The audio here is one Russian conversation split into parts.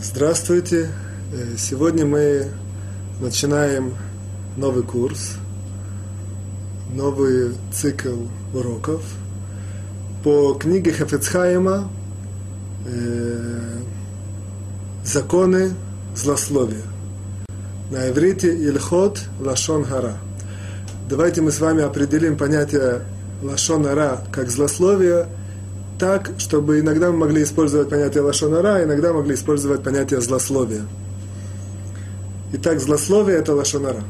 Здравствуйте! Э, Сегодня мы начинаем новый курс, новый цикл уроков по книге Хафецхайма э, «Законы злословия». На иврите «Ильхот Лашон Хара». Давайте мы с вами определим понятие Лашон Хара как злословие – так, чтобы иногда мы могли использовать понятие лошонара, иногда могли использовать понятие злословия. Итак, злословие – это лошонара.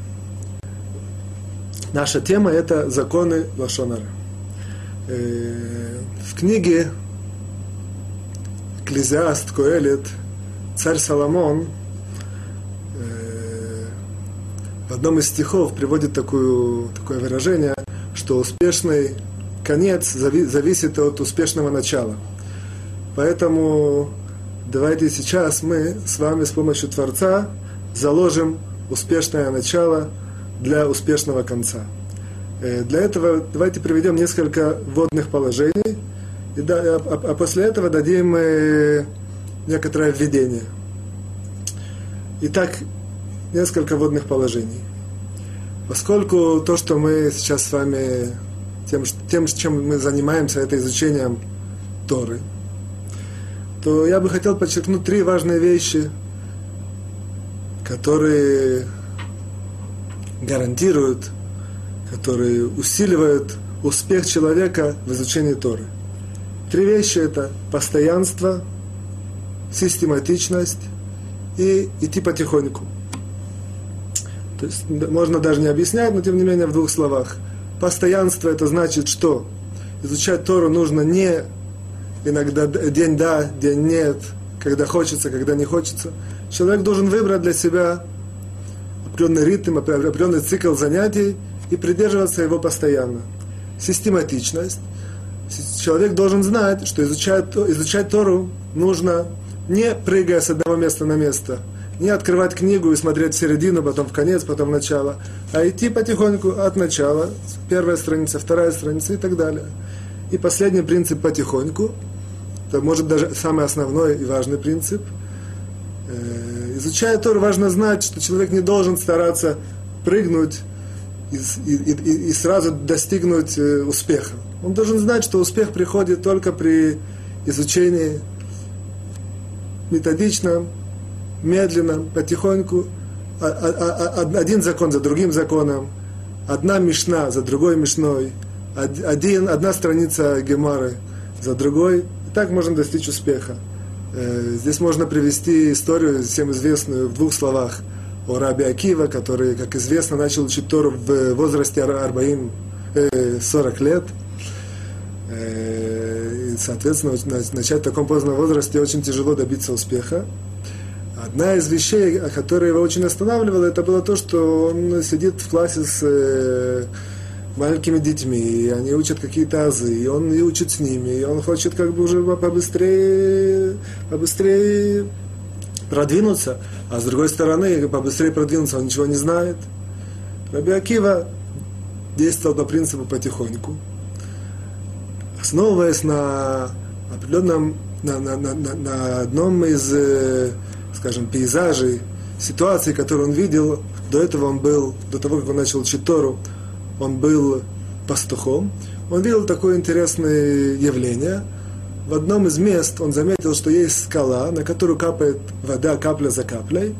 Наша тема – это законы лошонара. Э, в книге Экклезиаст Коэлет царь Соломон э, в одном из стихов приводит такую, такое выражение, что успешный конец зависит от успешного начала. Поэтому давайте сейчас мы с вами с помощью Творца заложим успешное начало для успешного конца. Э, для этого давайте приведем несколько вводных положений, и да, а, а, а после этого дадим э, некоторое введение. Итак, несколько вводных положений. Поскольку то, что мы сейчас с вами тем, тем, чем мы занимаемся, это изучением Торы, то я бы хотел подчеркнуть три важные вещи, которые гарантируют, которые усиливают успех человека в изучении Торы. Три вещи это постоянство, систематичность и идти потихоньку. То есть можно даже не объяснять, но тем не менее в двух словах – Постоянство это значит что? Изучать Тору нужно не иногда день да, день нет, когда хочется, когда не хочется. Человек должен выбрать для себя определенный ритм, определенный цикл занятий и придерживаться его постоянно. Систематичность. Человек должен знать, что изучать, изучать Тору нужно не прыгая с одного места на место – не открывать книгу и смотреть в середину, потом в конец, потом в начало, а идти потихоньку от начала, первая страница, вторая страница и так далее. И последний принцип потихоньку, это может даже самый основной и важный принцип. Э, изучая Тор, важно знать, что человек не должен стараться прыгнуть и, и, и, и сразу достигнуть э, успеха. Он должен знать, что успех приходит только при изучении методичном, медленно, потихоньку, а, а, а, один закон за другим законом, одна мишна за другой мишной, один, одна страница гемары за другой, и так можно достичь успеха. Э, здесь можно привести историю, всем известную, в двух словах, о Раби Акива, который, как известно, начал учить Тору в возрасте Арбаим 40 э, лет. Э, и, соответственно, начать в таком поздном возрасте очень тяжело добиться успеха. Одна из вещей, которая его очень останавливала, это было то, что он сидит в классе с э, маленькими детьми, и они учат какие-то азы, и он и учит с ними, и он хочет как бы уже побыстрее, побыстрее продвинуться, а с другой стороны, побыстрее продвинуться, он ничего не знает. Раби Акива действовал по принципу потихоньку, основываясь на определенном, на, на, на, на одном из э, скажем, пейзажей, ситуаций, которые он видел. До этого он был, до того, как он начал учить Тору, он был пастухом. Он видел такое интересное явление. В одном из мест он заметил, что есть скала, на которую капает вода капля за каплей.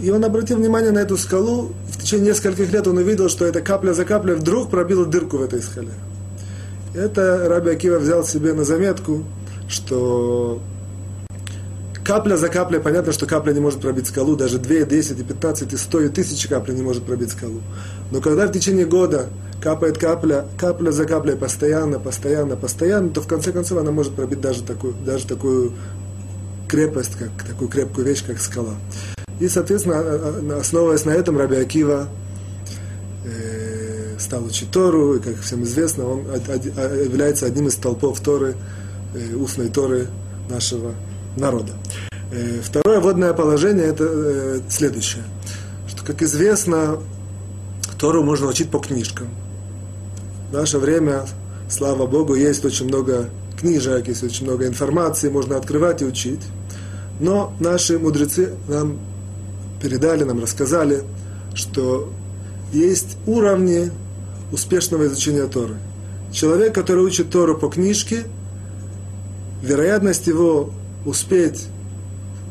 И он обратил внимание на эту скалу. В течение нескольких лет он увидел, что эта капля за каплей вдруг пробила дырку в этой скале. Это Раби Акива взял себе на заметку, что капля за каплей, понятно, что капля не может пробить скалу, даже 2, 10, 15, и 100, и 1000 капли не может пробить скалу. Но когда в течение года капает капля, капля за каплей, постоянно, постоянно, постоянно, то в конце концов она может пробить даже такую, даже такую крепость, как такую крепкую вещь, как скала. И, соответственно, а, а, основываясь на этом, Раби Акива э, стал учить Тору, и, как всем известно, он является одним из толпов Торы, э, устной Торы нашего народа. Э, второе водное положение это э, следующее, что, как известно, Тору можно учить по книжкам. В наше время, слава Богу, есть очень много книжек, есть очень много информации, можно открывать и учить. Но наши мудрецы нам передали, нам рассказали, что есть уровни успешного изучения Торы. Человек, который учит Тору по книжке, вероятность его успеть,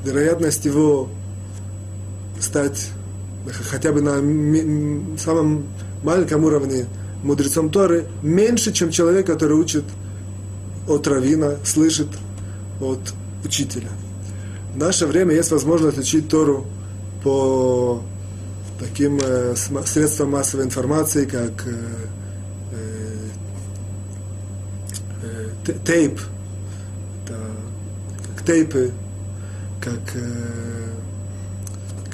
вероятность его стать хотя бы на самом маленьком уровне мудрецом Торы меньше, чем человек, который учит от равина, слышит от учителя. В наше время есть возможность учить Тору по таким э, средствам массовой информации, как э, э, тейп, как тейпы, как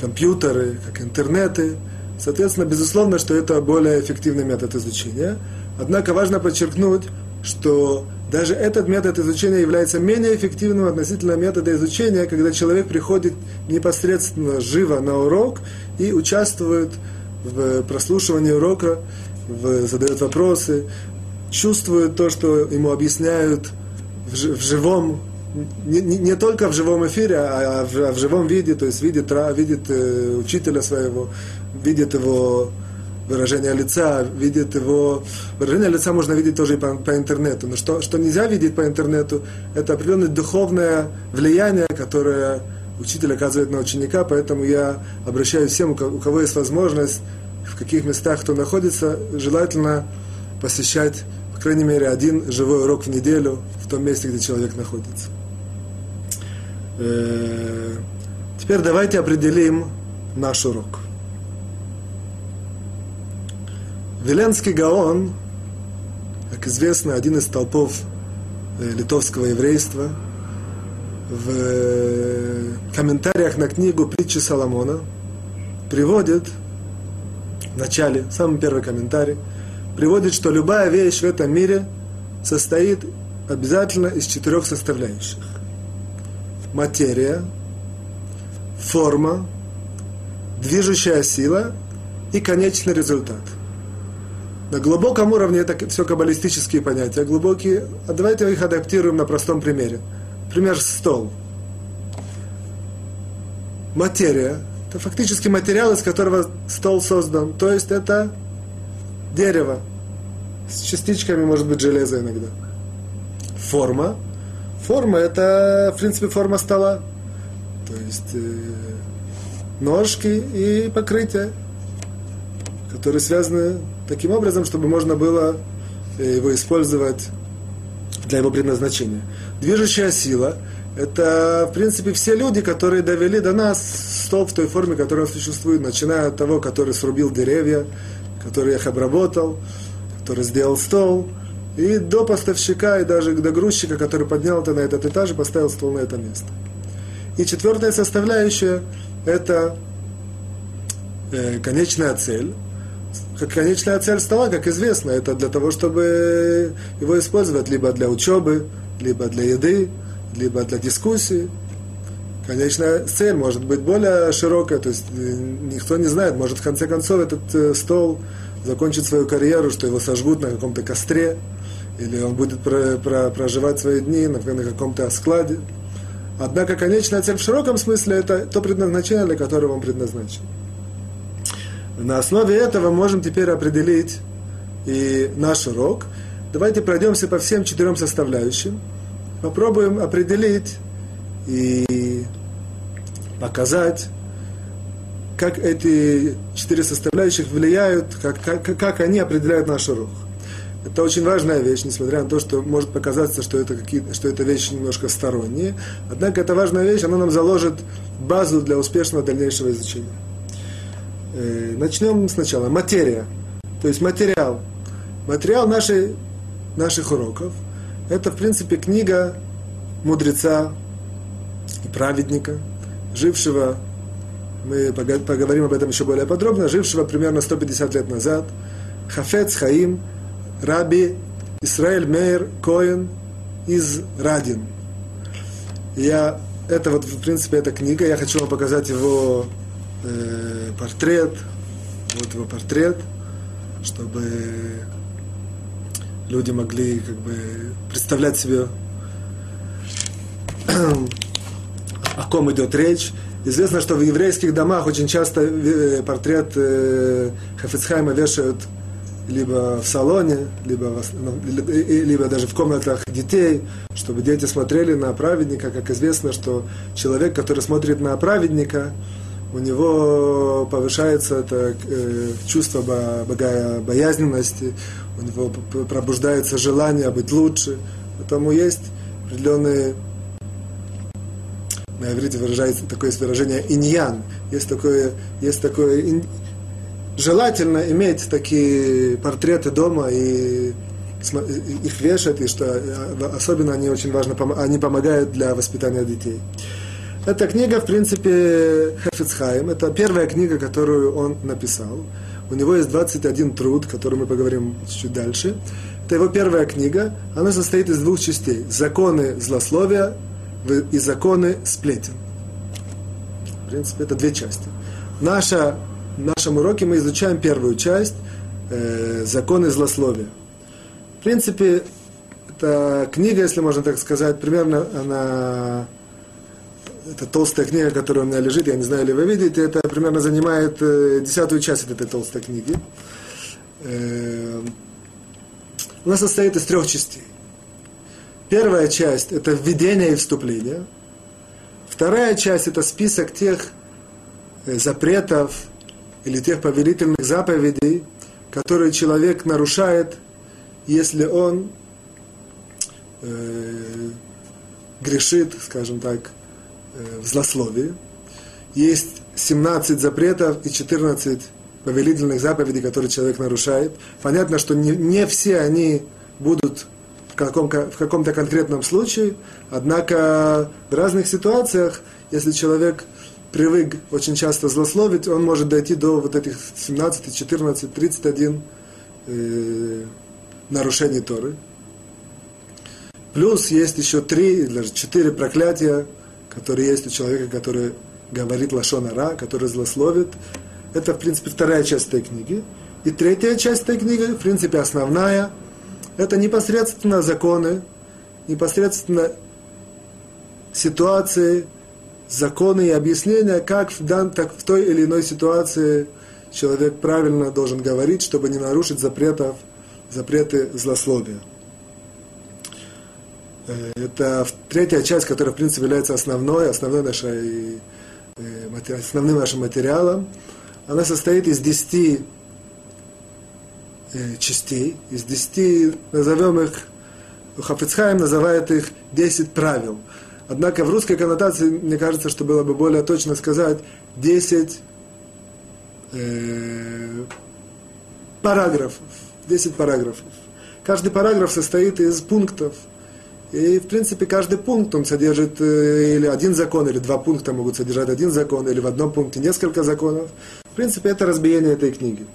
компьютеры, как интернеты. Соответственно, безусловно, что это более эффективный метод изучения. Однако важно подчеркнуть, что даже этот метод изучения является менее эффективным относительно метода изучения, когда человек приходит непосредственно живо на урок и участвует в прослушивании урока, в, задает вопросы, чувствует то, что ему объясняют в, в живом, не, не, не только в живом эфире, а, а, в, в живом виде, то есть видит, видит э, учителя своего, видит его выражение лица, видит его... Выражение лица можно видеть тоже и по, по интернету. Но что, что нельзя видеть по интернету, это определенное духовное влияние, которое учитель оказывает на ученика, поэтому я обращаюсь всем, у кого есть возможность, в каких местах кто находится, желательно посещать, по крайней мере, один живой урок в неделю в том месте, где человек находится. Э, теперь давайте определим наш урок. Веленский Гаон, как известно, один из толпов э, литовского еврейства, в э, комментариях на книгу «Притчи Соломона» приводит в начале, самый первый комментарий, приводит, что любая вещь в этом мире состоит обязательно из четырех составляющих. Материя, форма, движущая сила и конечный результат – на глубоком уровне это все каббалистические понятия, глубокие. А давайте их адаптируем на простом примере. Пример стол. Материя – это фактически материал, из которого стол создан. То есть это дерево с частичками, может быть, железа иногда. Форма. Форма – это, в принципе, форма стола. То есть э, ножки и покрытие, которые связаны таким образом, чтобы можно было э, его использовать для его предназначения. Движущая сила – это, в принципе, все люди, которые довели до нас стол в той форме, которая существует, начиная от того, который срубил деревья, который их обработал, который сделал стол, и до поставщика, и даже до грузчика, который поднял это на этот этаж и поставил стол на это место. И четвертая составляющая – это э, конечная цель – как конечная цель стола, как известно, это для того, чтобы его использовать либо для учебы, либо для еды, либо для дискуссии. Конечная цель может быть более широкая, то есть э, никто не знает, может в конце концов этот э, стол закончит свою карьеру, что его сожгут на каком-то костре, или он будет про, про, проживать свои дни на, на каком-то складе. Однако конечная цель в широком смысле это то предназначение, для которого он предназначен. На основе этого можем теперь определить и наш урок. Давайте пройдемся по всем четырем составляющим. Попробуем определить и показать, как эти четыре составляющих влияют, как, как, как они определяют наш урок. Это очень важная вещь, несмотря на то, что может показаться, что это, какие, что это вещи немножко сторонние. Однако это важная вещь, она нам заложит базу для успешного дальнейшего изучения. Э, начнем сначала. Материя, то есть материал. Материал нашей, наших уроков – это, в принципе, книга мудреца и праведника, жившего, мы поговорим об этом еще более подробно, жившего примерно 150 лет назад, Хафец Хаим, Раби Исраэль Мейер Коэн из Радин. Я, это вот, в принципе, эта книга, я хочу вам показать его э, портрет, вот его портрет, чтобы люди могли как бы представлять себе о ком идет речь. Известно, что в еврейских домах очень часто э, портрет э, Хафицхайма вешают либо в салоне, либо, в, ну, либо даже в комнатах детей, чтобы дети смотрели на праведника. Как известно, что человек, который смотрит на праведника, у него повышается это э, чувство бога, боязненности, у него пробуждается желание быть лучше. Поэтому есть определенные на иврите выражается такое выражение иньян. Есть такое, есть такое. Желательно иметь такие портреты дома и их вешать, и что э, особенно они очень важно, они помогают для воспитания детей. Эта книга, в принципе, Хефицхайм, это первая книга, которую он написал. У него есть 21 труд, который мы поговорим чуть дальше. Это его первая книга. Она состоит из двух частей. Законы злословия и законы сплетен. В принципе, это две части. Наша, в нашем уроке мы изучаем первую часть э, законы злословия. В принципе, эта книга, если можно так сказать, примерно она это толстая книга, которая у меня лежит, я не знаю, ли вы видите, это примерно занимает э, десятую часть этой толстой книги. Э, она состоит из трех частей. Первая часть – это введение и вступление. Вторая часть – это список тех э, запретов или тех повелительных заповедей, которые человек нарушает, если он э, грешит, скажем так, э, в злословии. Есть 17 запретов и 14 повелительных заповедей, которые человек нарушает. Понятно, что не, не все они будут в, каком, в каком-то конкретном случае, однако в разных ситуациях, если человек привык очень часто злословить, он может дойти до вот этих 17, 14, 31 э, нарушений Торы. Плюс есть еще три даже четыре проклятия, которые есть у человека, который говорит лашонара, который злословит. Это, в принципе, вторая часть этой книги. И третья часть этой книги, в принципе, основная – это непосредственно законы, непосредственно ситуации, законы и объяснения, как в, дан, так в той или иной ситуации человек правильно должен говорить, чтобы не нарушить запретов, запреты злословия. Э, это третья часть, которая, в принципе, является основной, основной нашей, э, основным нашим материалом. Она состоит из десяти э, частей, из десяти, назовем их, Хафицхайм называет их 10 правил. Однако в русской коннотации, мне кажется, что было бы более точно сказать 10 э, параграфов. 10 параграфов. Каждый параграф состоит из пунктов. И, в принципе, каждый пункт, он содержит э, или один закон, или два пункта могут содержать один закон, или в одном пункте несколько законов. В принципе, это разбиение этой книги.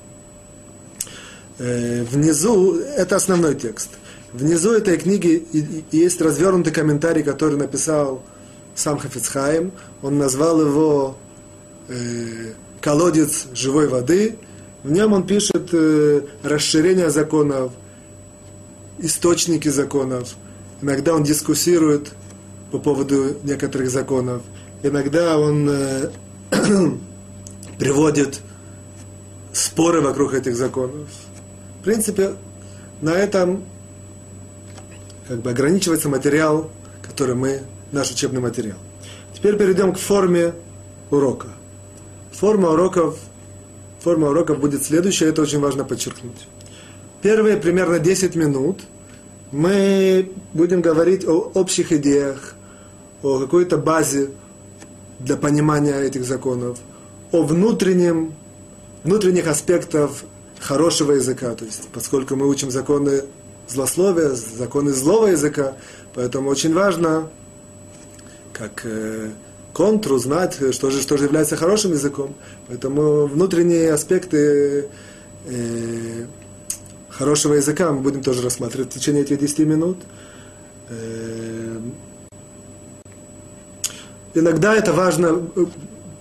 Э, внизу, это основной текст. Внизу этой книги есть развернутый комментарий, который написал сам Хафицхайм. Он назвал его э, «Колодец живой воды». В нем он пишет э, расширение законов, источники законов. Иногда он дискуссирует по поводу некоторых законов. Иногда он э, приводит споры вокруг этих законов. В принципе, на этом как бы ограничивается материал, который мы, наш учебный материал. Теперь перейдем к форме урока. Форма уроков, форма уроков будет следующая, это очень важно подчеркнуть. Первые примерно 10 минут мы будем говорить о общих идеях, о какой-то базе для понимания этих законов, о внутреннем, внутренних аспектах хорошего языка, то есть поскольку мы учим законы злословия, законы злого языка, поэтому очень важно, как э, контр узнать, что же, что же является хорошим языком. Поэтому внутренние аспекты э, хорошего языка мы будем тоже рассматривать в течение этих 10 минут. Э, иногда это важно, э,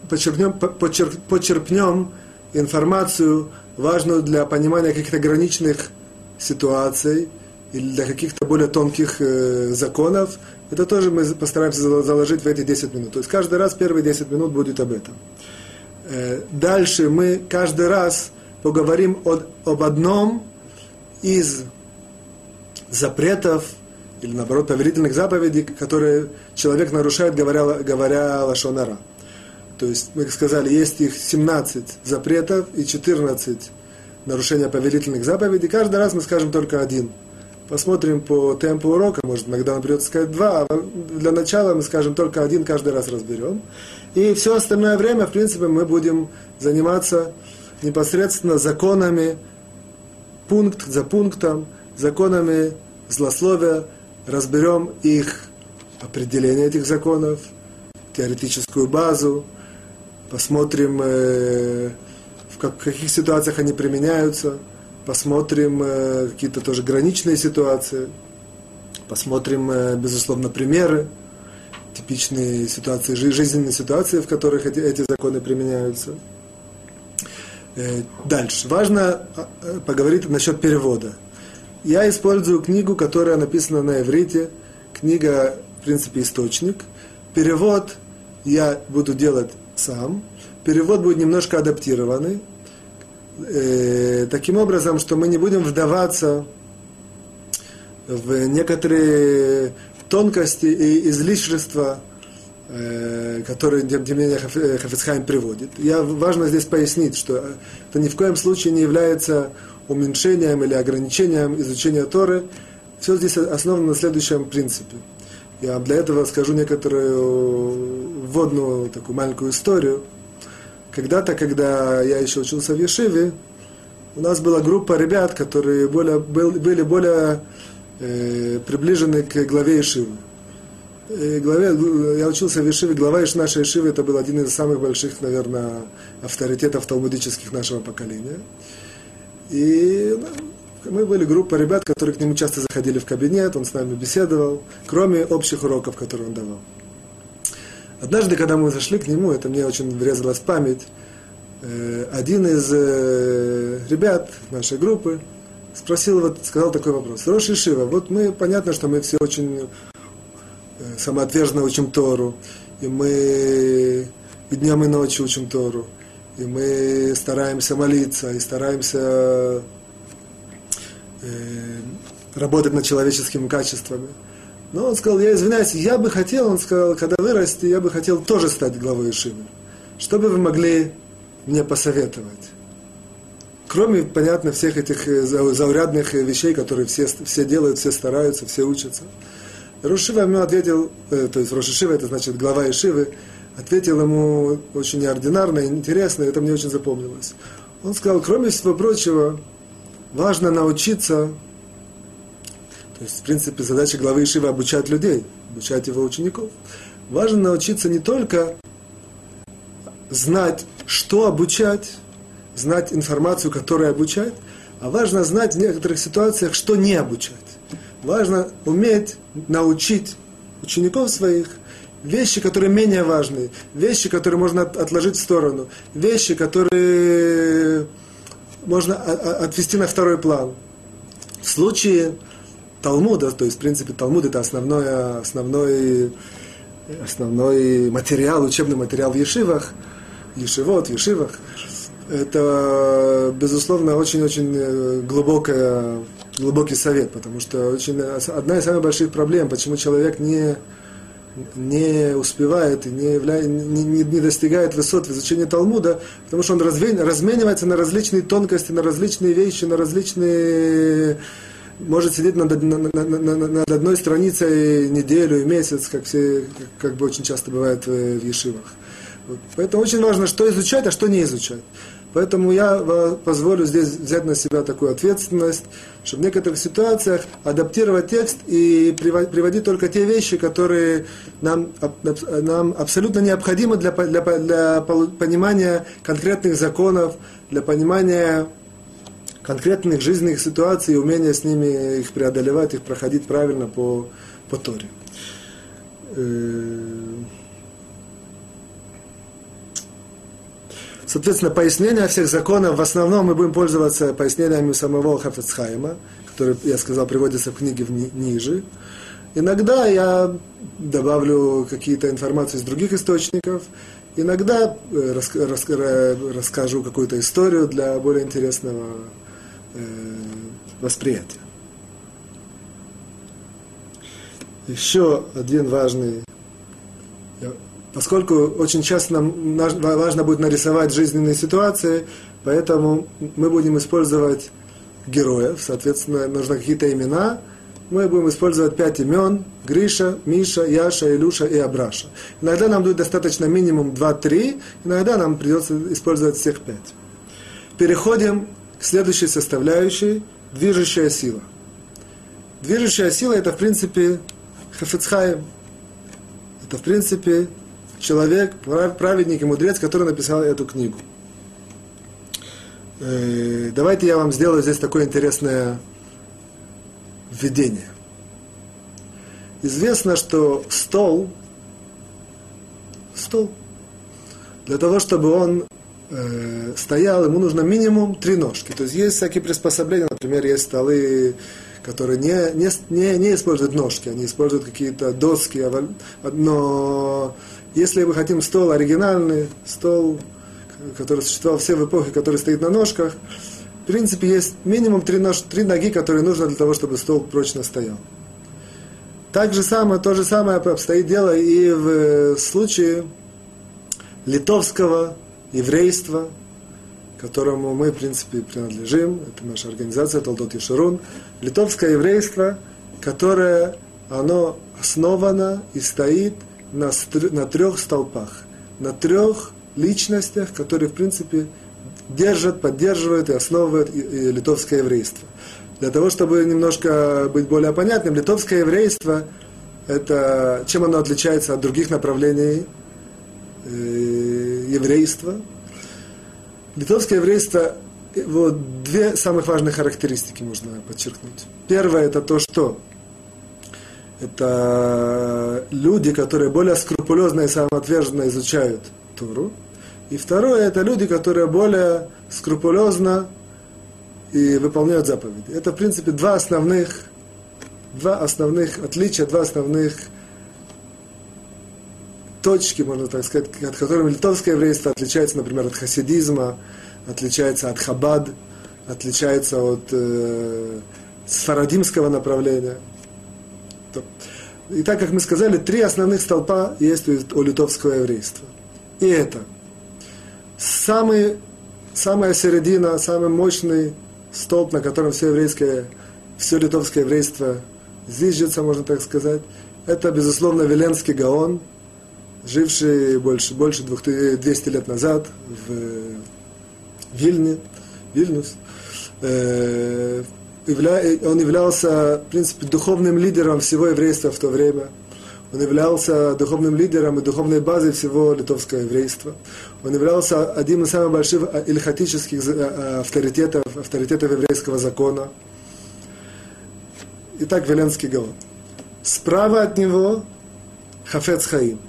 подчеркнем, подчеркнем информацию важную для понимания каких-то ограниченных ситуаций или для каких-то более тонких э, законов, это тоже мы постараемся заложить в эти 10 минут. То есть каждый раз первые 10 минут будет об этом. Э, дальше мы каждый раз поговорим о, об одном из запретов или наоборот повелительных заповедей, которые человек нарушает, говоря, говоря лашонара. То есть, мы сказали, есть их 17 запретов и 14 нарушения повелительных заповедей. Каждый раз мы скажем только один. Посмотрим по темпу урока, может, иногда нам придется сказать два, а для начала мы скажем только один, каждый раз разберем. И все остальное время, в принципе, мы будем заниматься непосредственно законами, пункт за пунктом, законами злословия, разберем их определение этих законов, теоретическую базу, посмотрим, э, в как, каких ситуациях они применяются, посмотрим э, какие-то тоже граничные ситуации, посмотрим, э, безусловно, примеры, типичные ситуации, жизненные ситуации, в которых эти, эти законы применяются. Э, дальше. Важно э, поговорить насчет перевода. Я использую книгу, которая написана на иврите, книга, в принципе, источник. Перевод я буду делать сам. Перевод будет немножко адаптированный. Э, таким образом, что мы не будем вдаваться в некоторые тонкости и излишества, э, которые, тем не менее, Хафицхайм приводит. Я, важно здесь пояснить, что это ни в коем случае не является уменьшением или ограничением изучения Торы. Все здесь основано на следующем принципе. Я для этого скажу некоторую вводную такую маленькую историю. Когда-то, когда я еще учился в Ешиве, у нас была группа ребят, которые более, были более э, приближены к главе Ешивы. И главе, я учился в Ешиве, глава нашей Ешивы, это был один из самых больших, наверное, авторитетов талмудических нашего поколения. И мы были группа ребят, которые к нему часто заходили в кабинет, он с нами беседовал, кроме общих уроков, которые он давал. Однажды, когда мы зашли к нему, это мне очень врезалось в память, э, один из э, ребят нашей группы спросил, вот, сказал такой вопрос. Рош Шива, вот мы, понятно, что мы все очень э, самоотверженно учим Тору, и мы и днем, и ночью учим Тору, и мы стараемся молиться, и стараемся работать над человеческими качествами. Но он сказал, я извиняюсь, я бы хотел, он сказал, когда вырасте, я бы хотел тоже стать главой Ишивы. Что бы вы могли мне посоветовать? Кроме, понятно, всех этих э, заурядных вещей, которые все, все делают, все стараются, все учатся. Рошива ему ответил, э, то есть Рошишива, это значит глава Ишивы, ответил ему очень неординарно, интересно, это мне очень запомнилось. Он сказал, кроме всего прочего, важно научиться, то есть, в принципе, задача главы Ишива обучать людей, обучать его учеников. Важно научиться не только знать, что обучать, знать информацию, которая обучает, а важно знать в некоторых ситуациях, что не обучать. Важно уметь научить учеников своих вещи, которые менее важны, вещи, которые можно отложить в сторону, вещи, которые можно отвести на второй план. В случае Талмуда, то есть, в принципе, Талмуд это основной, основной, основной материал, учебный материал в Ешивах, Ешивот, в Ешивах, это, безусловно, очень-очень э, глубокая, глубокий совет, потому что очень, одна из самых больших проблем, почему человек не, не успевает и не, не, не достигает высот в изучении Талмуда, потому что он разве... разменивается на различные тонкости, на различные вещи, на различные может сидеть над, над, над, над одной страницей неделю и месяц, как, все, как, как бы очень часто бывает в, в Ешивах. Вот. Поэтому очень важно, что изучать, а что не изучать. Поэтому я позволю здесь взять на себя такую ответственность, чтобы в некоторых ситуациях адаптировать текст и приводить только те вещи, которые нам, нам абсолютно необходимы для, для, для понимания конкретных законов, для понимания конкретных жизненных ситуаций и умения с ними их преодолевать, их проходить правильно по, по Торе. Э, Соответственно, пояснение всех законов, в основном мы будем пользоваться пояснениями самого Хафецхайма, который, я сказал, приводится в книге в ни, ниже. Иногда я добавлю какие-то информации из других источников, иногда э, рас, рас, расскажу какую-то историю для более интересного э, восприятия. Еще один важный, поскольку очень часто нам важно будет нарисовать жизненные ситуации, поэтому мы будем использовать героев, соответственно, нужны какие-то имена, мы будем использовать пять имен, Гриша, Миша, Яша, Илюша и Абраша. Иногда нам будет достаточно минимум 2-3, иногда нам придется использовать всех пять. Переходим к следующей составляющей, движущая сила. Движущая сила это, в принципе, Хафицхайм. Это, в принципе, человек, праведник и мудрец, который написал эту книгу. Э, давайте я вам сделаю здесь такое интересное введение. Известно, что стол, стол, для того, чтобы он э, стоял, ему нужно минимум три ножки. То есть есть всякие приспособления, например, есть столы которые не, не, не, не используют ножки, они используют какие-то доски, но если мы хотим стол оригинальный, стол, который существовал все в эпохе, который стоит на ножках, в принципе, есть минимум три, нож, три ноги, которые нужно для того, чтобы стол прочно стоял. Так же самое, то же самое обстоит дело и в случае литовского еврейства, которому мы, в принципе, принадлежим. Это наша организация Толдот Ешурун. Литовское еврейство, которое оно основано и стоит на, на трех столпах, на трех личностях, которые, в принципе, держат, поддерживают и основывают и, и литовское еврейство. Для того, чтобы немножко быть более понятным, литовское еврейство, это, чем оно отличается от других направлений э, еврейства, Литовское еврейство, вот две самых важных характеристики можно подчеркнуть. Первое это то, что это люди, которые более скрупулезно и самоотверженно изучают Туру. И второе, это люди, которые более скрупулезно и выполняют заповеди. Это, в принципе, два основных, два основных отличия, два основных точки, можно так сказать, от которыми литовское еврейство отличается, например, от хасидизма, отличается от хабад, отличается от э, сфарадимского направления. И так как мы сказали, три основных столпа есть у литовского еврейства. И это самый, самая середина, самый мощный столб, на котором все еврейское, все литовское еврейство зиждется, можно так сказать, это, безусловно, Веленский Гаон – живший больше, больше 200 лет назад в Вильне, Вильнюс, э, он являлся, в принципе, духовным лидером всего еврейства в то время. Он являлся духовным лидером и духовной базой всего литовского еврейства. Он являлся одним из самых больших ильхатических э, авторитетов, авторитетов еврейского закона. Итак, Веленский Гаон. Справа от него Хафец Хаим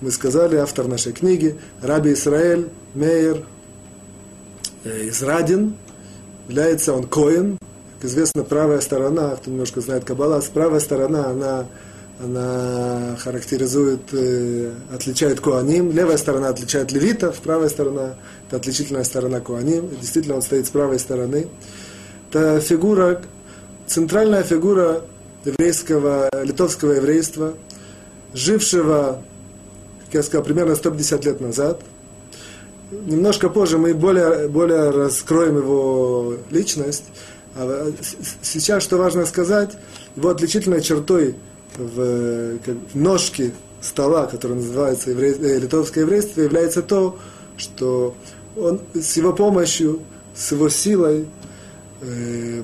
мы сказали, автор нашей книги, Раби Исраэль Мейер э, Израдин, является он Коин, как известно, правая сторона, кто немножко знает Каббала, правая сторона, она, она характеризует, э, отличает Куаним, левая сторона отличает левитов, правая сторона – это отличительная сторона Куаним, и действительно он стоит с правой стороны. Это фигура, центральная фигура еврейского, литовского еврейства, жившего как я сказал, примерно 150 лет назад. Немножко позже мы более, более раскроем его личность. А сейчас, что важно сказать, его отличительной чертой в, в ножке стола, который называется еврей, э, литовское еврейство, является то, что он с его помощью, с его силой э,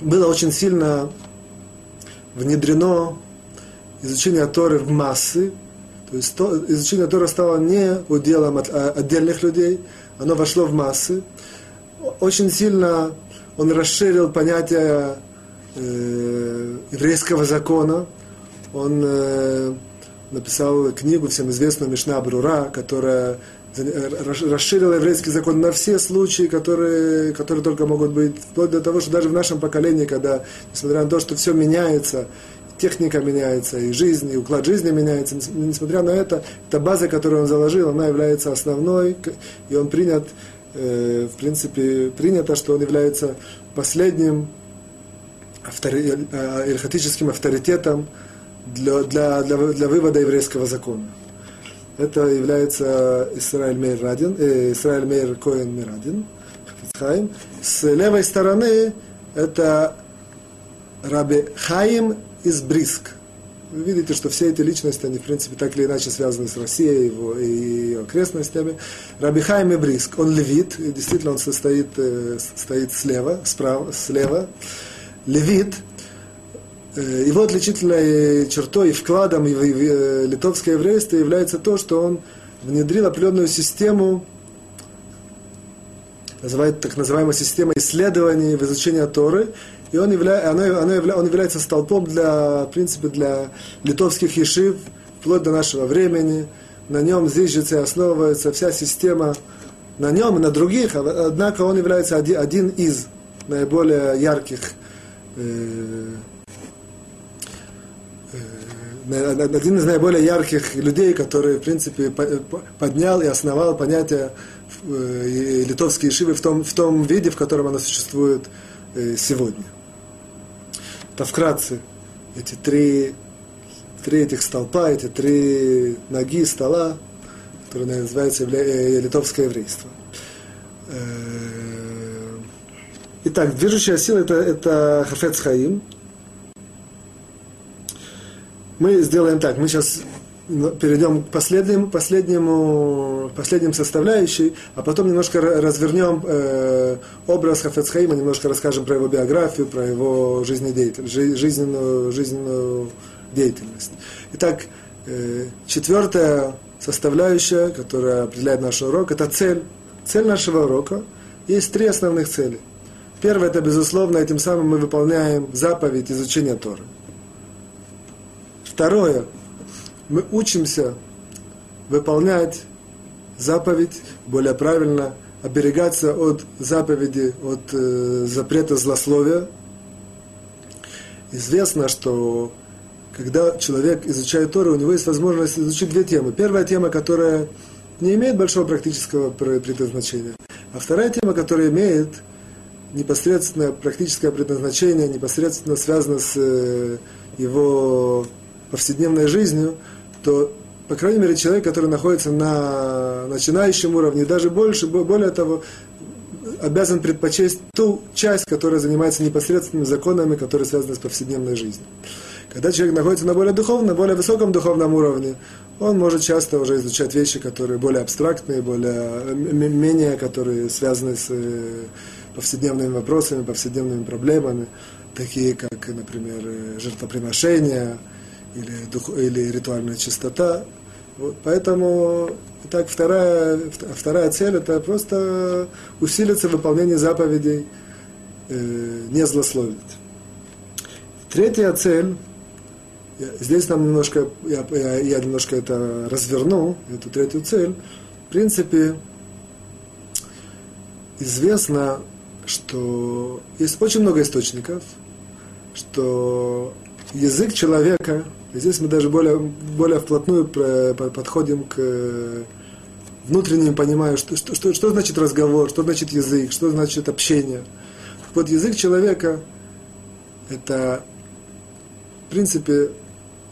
было очень сильно внедрено изучение Торы в массы, то есть то, изучение Тора стало не уделом от, а, отдельных людей, оно вошло в массы. Очень сильно он расширил понятие э, еврейского закона. Он э, написал книгу всем известную Мишна Брура, которая расширил еврейский закон на все случаи, которые, которые только могут быть, вплоть до того, что даже в нашем поколении, когда, несмотря на то, что все меняется, техника меняется, и жизнь, и уклад жизни меняется, несмотря на это, эта база, которую он заложил, она является основной, и он принят, э, в принципе, принято, что он является последним автори, э, авторитетом для, для, для, для вывода еврейского закона. Это является Исраиль Мейр Радин, э, Исраиль Мейр Коэн Мирадин, Хаим. С левой стороны это Раби Хаим из Бриск. Вы видите, что все эти личности, они, в принципе, так или иначе связаны с Россией его, и ее окрестностями. Раби Хайм и Бриск, он левит, и действительно он состоит, э, стоит слева, справа, слева. Левит – Э, его отличительной чертой и вкладом в э, литовское еврейство является то, что он внедрил определенную систему, называет так называемая система исследований в изучении Торы, и он, явля, она, она явля, он является столпом для, в принципе, для литовских ешив, вплоть до нашего времени. На нем зиждется и основывается вся система, на нем и на других, а, однако он является один, один из наиболее ярких э, один из наиболее ярких людей, который, в принципе, поднял и основал понятие э, литовские шивы в том, в том виде, в котором оно существует э, сегодня. Это вкратце. Эти три, три этих столпа, эти три ноги стола, которые называются э, литовское еврейство. Итак, движущая сила это, это Хафец Хаим, мы сделаем так, мы сейчас перейдем к последнему, последнему, последним составляющей, а потом немножко развернем э, образ Хафецхаима, немножко расскажем про его биографию, про его жизнедеятельность, жизненную, жизненную деятельность. Итак, э, четвертая составляющая, которая определяет наш урок, это цель. Цель нашего урока. Есть три основных цели. Первое, это, безусловно, этим самым мы выполняем заповедь изучения Торы. Второе, мы учимся выполнять заповедь, более правильно, оберегаться от заповеди, от э, запрета злословия. Известно, что когда человек изучает Тору, у него есть возможность изучить две темы. Первая тема, которая не имеет большого практического предназначения, а вторая тема, которая имеет непосредственно практическое предназначение, непосредственно связано с э, его повседневной жизнью, то, по крайней мере, человек, который находится на начинающем уровне, даже больше, более того, обязан предпочесть ту часть, которая занимается непосредственными законами, которые связаны с повседневной жизнью. Когда человек находится на более духовном, более высоком духовном уровне, он может часто уже изучать вещи, которые более абстрактные, более, менее, которые связаны с э, повседневными вопросами, повседневными проблемами, такие как, например, э, жертвоприношения, или, дух, или ритуальная чистота. Вот, поэтому, так, вторая, вторая цель – это просто усилиться в выполнении заповедей, э, не злословить. Третья цель, здесь нам немножко, я, я, я немножко это разверну, эту третью цель. В принципе, известно, что есть очень много источников, что язык человека – и здесь мы даже более, более вплотную подходим к э, внутреннему пониманию, что, что, что, что значит разговор, что значит язык, что значит общение. Вот язык человека – это, в принципе,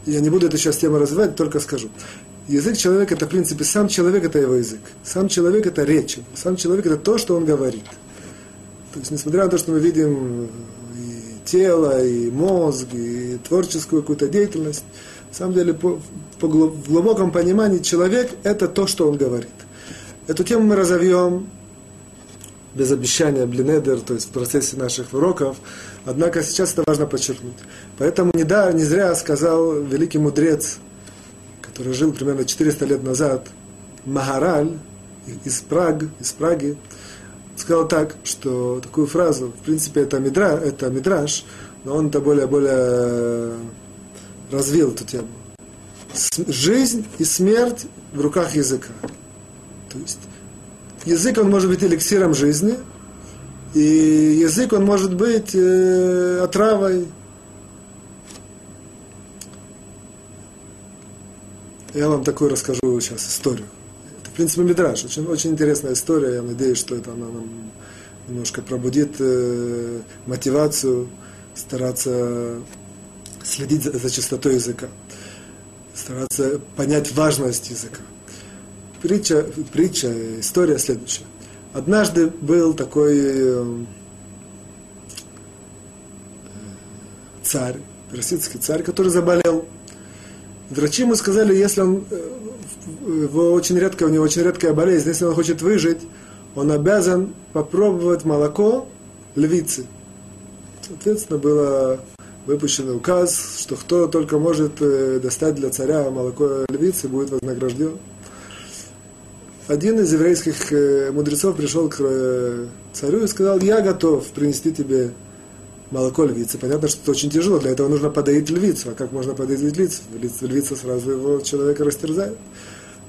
я не буду эту сейчас тему развивать, только скажу. Язык человека – это, в принципе, сам человек – это его язык. Сам человек – это речь. Сам человек – это то, что он говорит. То есть, несмотря на то, что мы видим тело, и мозг, и творческую какую-то деятельность. На самом деле, по, по в глубоком понимании, человек – это то, что он говорит. Эту тему мы разовьем без обещания блинедер, то есть в процессе наших уроков. Однако сейчас это важно подчеркнуть. Поэтому не, да, не зря сказал великий мудрец, который жил примерно 400 лет назад, Магараль из, Праг, из Праги, сказал так, что такую фразу, в принципе, это, мидра, это мидраж, но он это более-более развил эту тему. Жизнь и смерть в руках языка. То есть язык, он может быть эликсиром жизни, и язык, он может быть э, отравой. Я вам такую расскажу сейчас историю. В принципе, Мидраш. Очень, очень интересная история. Я надеюсь, что это она нам немножко пробудит э, мотивацию стараться следить за, за чистотой языка, стараться понять важность языка. Притча, притча, история следующая. Однажды был такой э, царь, персидский царь, который заболел. Врачи ему сказали, если он, э, его очень редко, у него очень редкая болезнь, если он хочет выжить, он обязан попробовать молоко львицы. Соответственно, было выпущен указ, что кто только может э, достать для царя молоко львицы, будет вознагражден. Один из еврейских э, мудрецов пришел к э, царю и сказал, я готов принести тебе молоко львицы. Понятно, что это очень тяжело, для этого нужно подоить львицу. А как можно подоить львицу? Львица сразу его человека растерзает.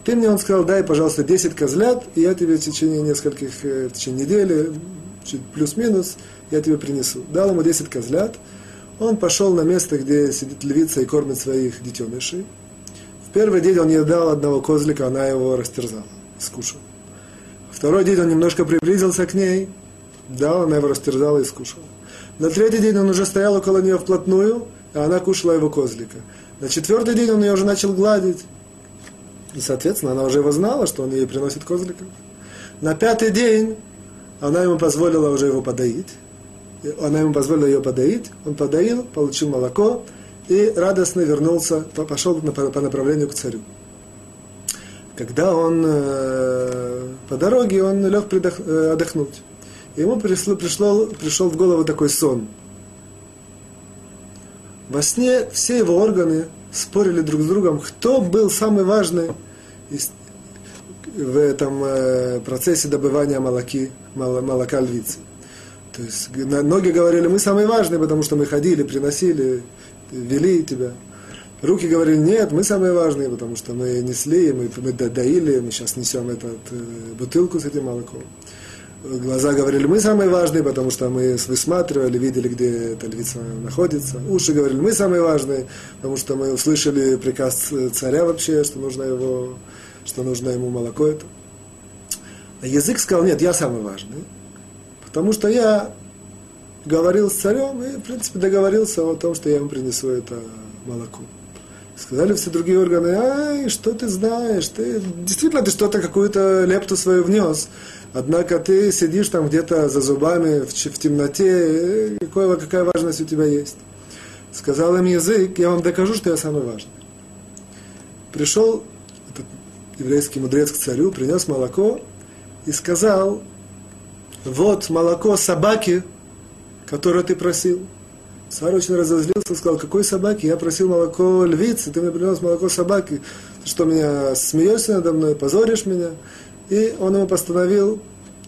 Ты мне, он сказал, дай, пожалуйста, 10 козлят, и я тебе в течение нескольких, в течение недели, чуть плюс-минус, я тебе принесу. Дал ему 10 козлят, он пошел на место, где сидит львица и кормит своих детенышей. В первый день он ей дал одного козлика, она его растерзала, скушала. Второй день он немножко приблизился к ней, дал, она его растерзала и скушала. На третий день он уже стоял около нее вплотную, а она кушала его козлика. На четвертый день он ее уже начал гладить. И, соответственно, она уже его знала, что он ей приносит козлика. На пятый день она ему позволила уже его подоить она ему позволила ее подоить, он подоил, получил молоко и радостно вернулся, пошел по направлению к царю. Когда он э, по дороге, он лег э, отдохнуть. Ему пришло, пришло, пришел в голову такой сон. Во сне все его органы спорили друг с другом, кто был самый важный в этом э, процессе добывания молоки, молока львицы. То есть ноги говорили, мы самые важные, потому что мы ходили, приносили, вели тебя. Руки говорили, нет, мы самые важные, потому что мы несли, мы, мы доили, мы сейчас несем эту э, бутылку с этим молоком. Глаза говорили, мы самые важные, потому что мы высматривали, видели, где эта львица находится. Уши говорили, мы самые важные, потому что мы услышали приказ царя вообще, что нужно, его, что нужно ему молоко это. А язык сказал, нет, я самый важный. Потому что я говорил с царем и, в принципе, договорился о том, что я ему принесу это молоко. Сказали все другие органы, ай, что ты знаешь, ты действительно ты что-то, какую-то лепту свою внес, однако ты сидишь там где-то за зубами в, в темноте, какое, какая важность у тебя есть. Сказал им язык, я вам докажу, что я самый важный. Пришел еврейский мудрец к царю, принес молоко и сказал, вот молоко собаки, которое ты просил. Царь очень разозлился, сказал, какой собаки? Я просил молоко львицы, ты мне принес молоко собаки. Ты что, меня смеешься надо мной, позоришь меня? И он ему постановил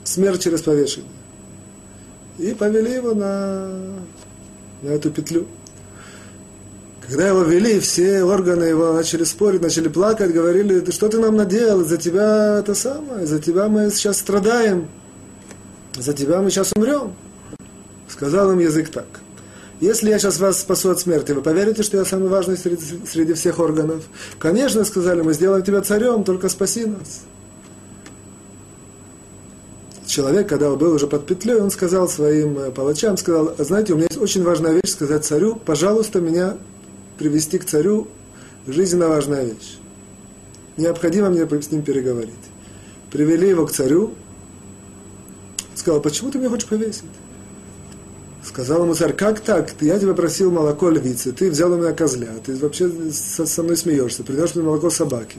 смерть через повешение. И повели его на, на эту петлю. Когда его вели, все органы его начали спорить, начали плакать, говорили, ты что ты нам наделал, за тебя это самое, за тебя мы сейчас страдаем за тебя мы сейчас умрем. Сказал им язык так. Если я сейчас вас спасу от смерти, вы поверите, что я самый важный среди, среди всех органов? Конечно, сказали, мы сделаем тебя царем, только спаси нас. Человек, когда был уже под петлей, он сказал своим палачам, сказал, знаете, у меня есть очень важная вещь сказать царю, пожалуйста, меня привести к царю, жизненно важная вещь. Необходимо мне с ним переговорить. Привели его к царю, сказал, почему ты меня хочешь повесить? Сказал ему царь, как так? Я тебя просил молоко львицы, ты взял у меня козля, ты вообще со, мной смеешься, принес мне молоко собаки.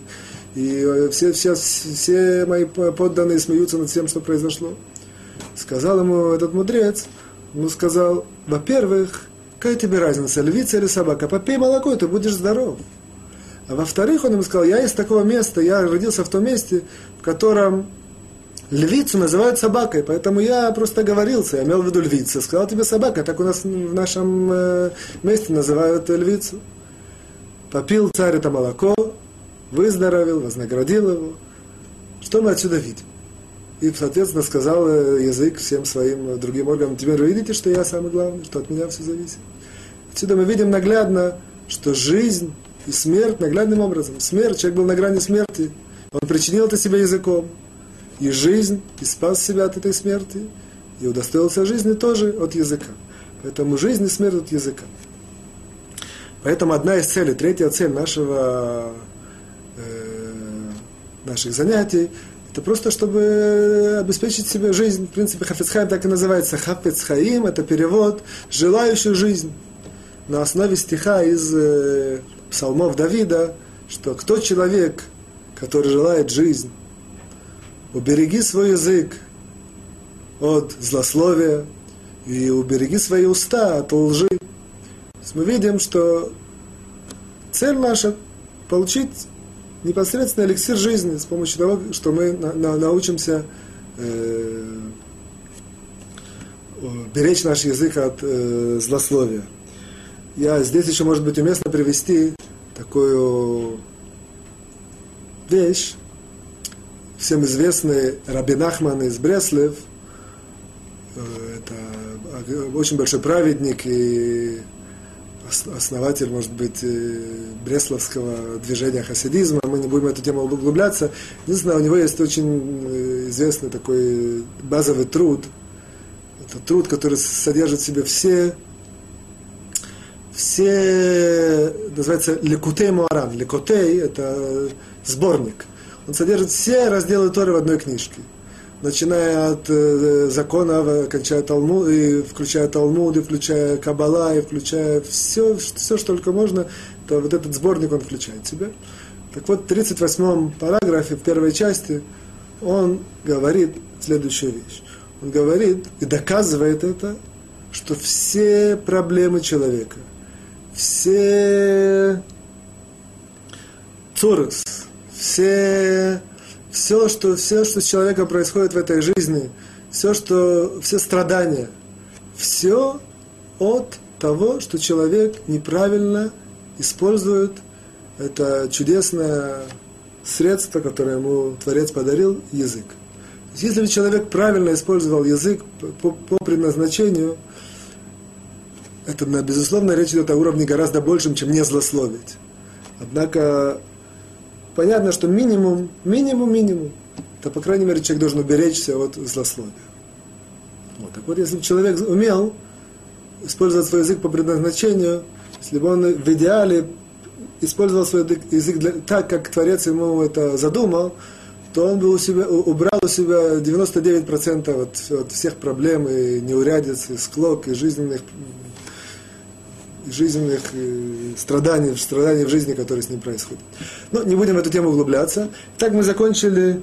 И э, все, все, все мои подданные смеются над тем, что произошло. Сказал ему этот мудрец, ему сказал, во-первых, какая тебе разница, львица или собака? Попей молоко, и ты будешь здоров. А во-вторых, он ему сказал, я из такого места, я родился в том месте, в котором львицу называют собакой, поэтому я просто оговорился, я имел в виду львица. Сказал тебе собака, так у нас в нашем э, месте называют львицу. Попил царь это молоко, выздоровел, вознаградил его. Что мы отсюда видим? И, соответственно, сказал э, язык всем своим другим органам, теперь вы видите, что я самый главный, что от меня все зависит. Отсюда мы видим наглядно, что жизнь и смерть наглядным образом. Смерть, человек был на грани смерти, он причинил это себе языком. И жизнь, и спас себя от этой смерти, и удостоился жизни тоже от языка. Поэтому жизнь и смерть от языка. Поэтому одна из целей, третья цель нашего, э, наших занятий, это просто, чтобы обеспечить себе жизнь. В принципе, Хафецхайм так и называется. Хафецхаим – это перевод «желающий жизнь» на основе стиха из э, псалмов Давида, что кто человек, который желает жизнь, убереги свой язык от злословия и убереги свои уста от лжи. Мы видим, что цель наша – получить непосредственно эликсир жизни с помощью того, что мы на, на, научимся э, беречь наш язык от э, злословия. Я здесь еще, может быть, уместно привести такую вещь, всем известный Рабин Ахман из Бреслев, э, это очень большой праведник и основатель, может быть, э, бресловского движения хасидизма. Мы не будем эту тему углубляться. Единственное, у него есть очень э, известный такой базовый труд. Это труд, который содержит в себе все все, называется Лекутей Муаран. Лекутей – это сборник. Он содержит все разделы Торы в одной книжке. Начиная от э, закона, кончая Талмуд, и включая Талмуд, и включая Кабала, и включая все, все, что только можно, то вот этот сборник он включает в себя. Так вот, в 38-м параграфе, в первой части, он говорит следующую вещь. Он говорит и доказывает это, что все проблемы человека – все цурус, все, все, что, все, что с человеком происходит в этой жизни, все, что, все страдания, все от того, что человек неправильно использует это чудесное средство, которое ему Творец подарил, язык. Если бы человек правильно использовал язык по, по предназначению – это, безусловно, речь идет о уровне гораздо большем, чем не злословить. Однако, понятно, что минимум, минимум, минимум, то, по крайней мере, человек должен уберечься от злословия. Вот. Так вот, если бы человек умел использовать свой язык по предназначению, если бы он в идеале использовал свой язык для, так, как Творец ему это задумал, то он бы у себя, убрал у себя 99% от, от всех проблем и неурядиц, и склок, и жизненных жизненных э, страданий, страданий в жизни, которые с ним происходят. Но не будем в эту тему углубляться. Так мы закончили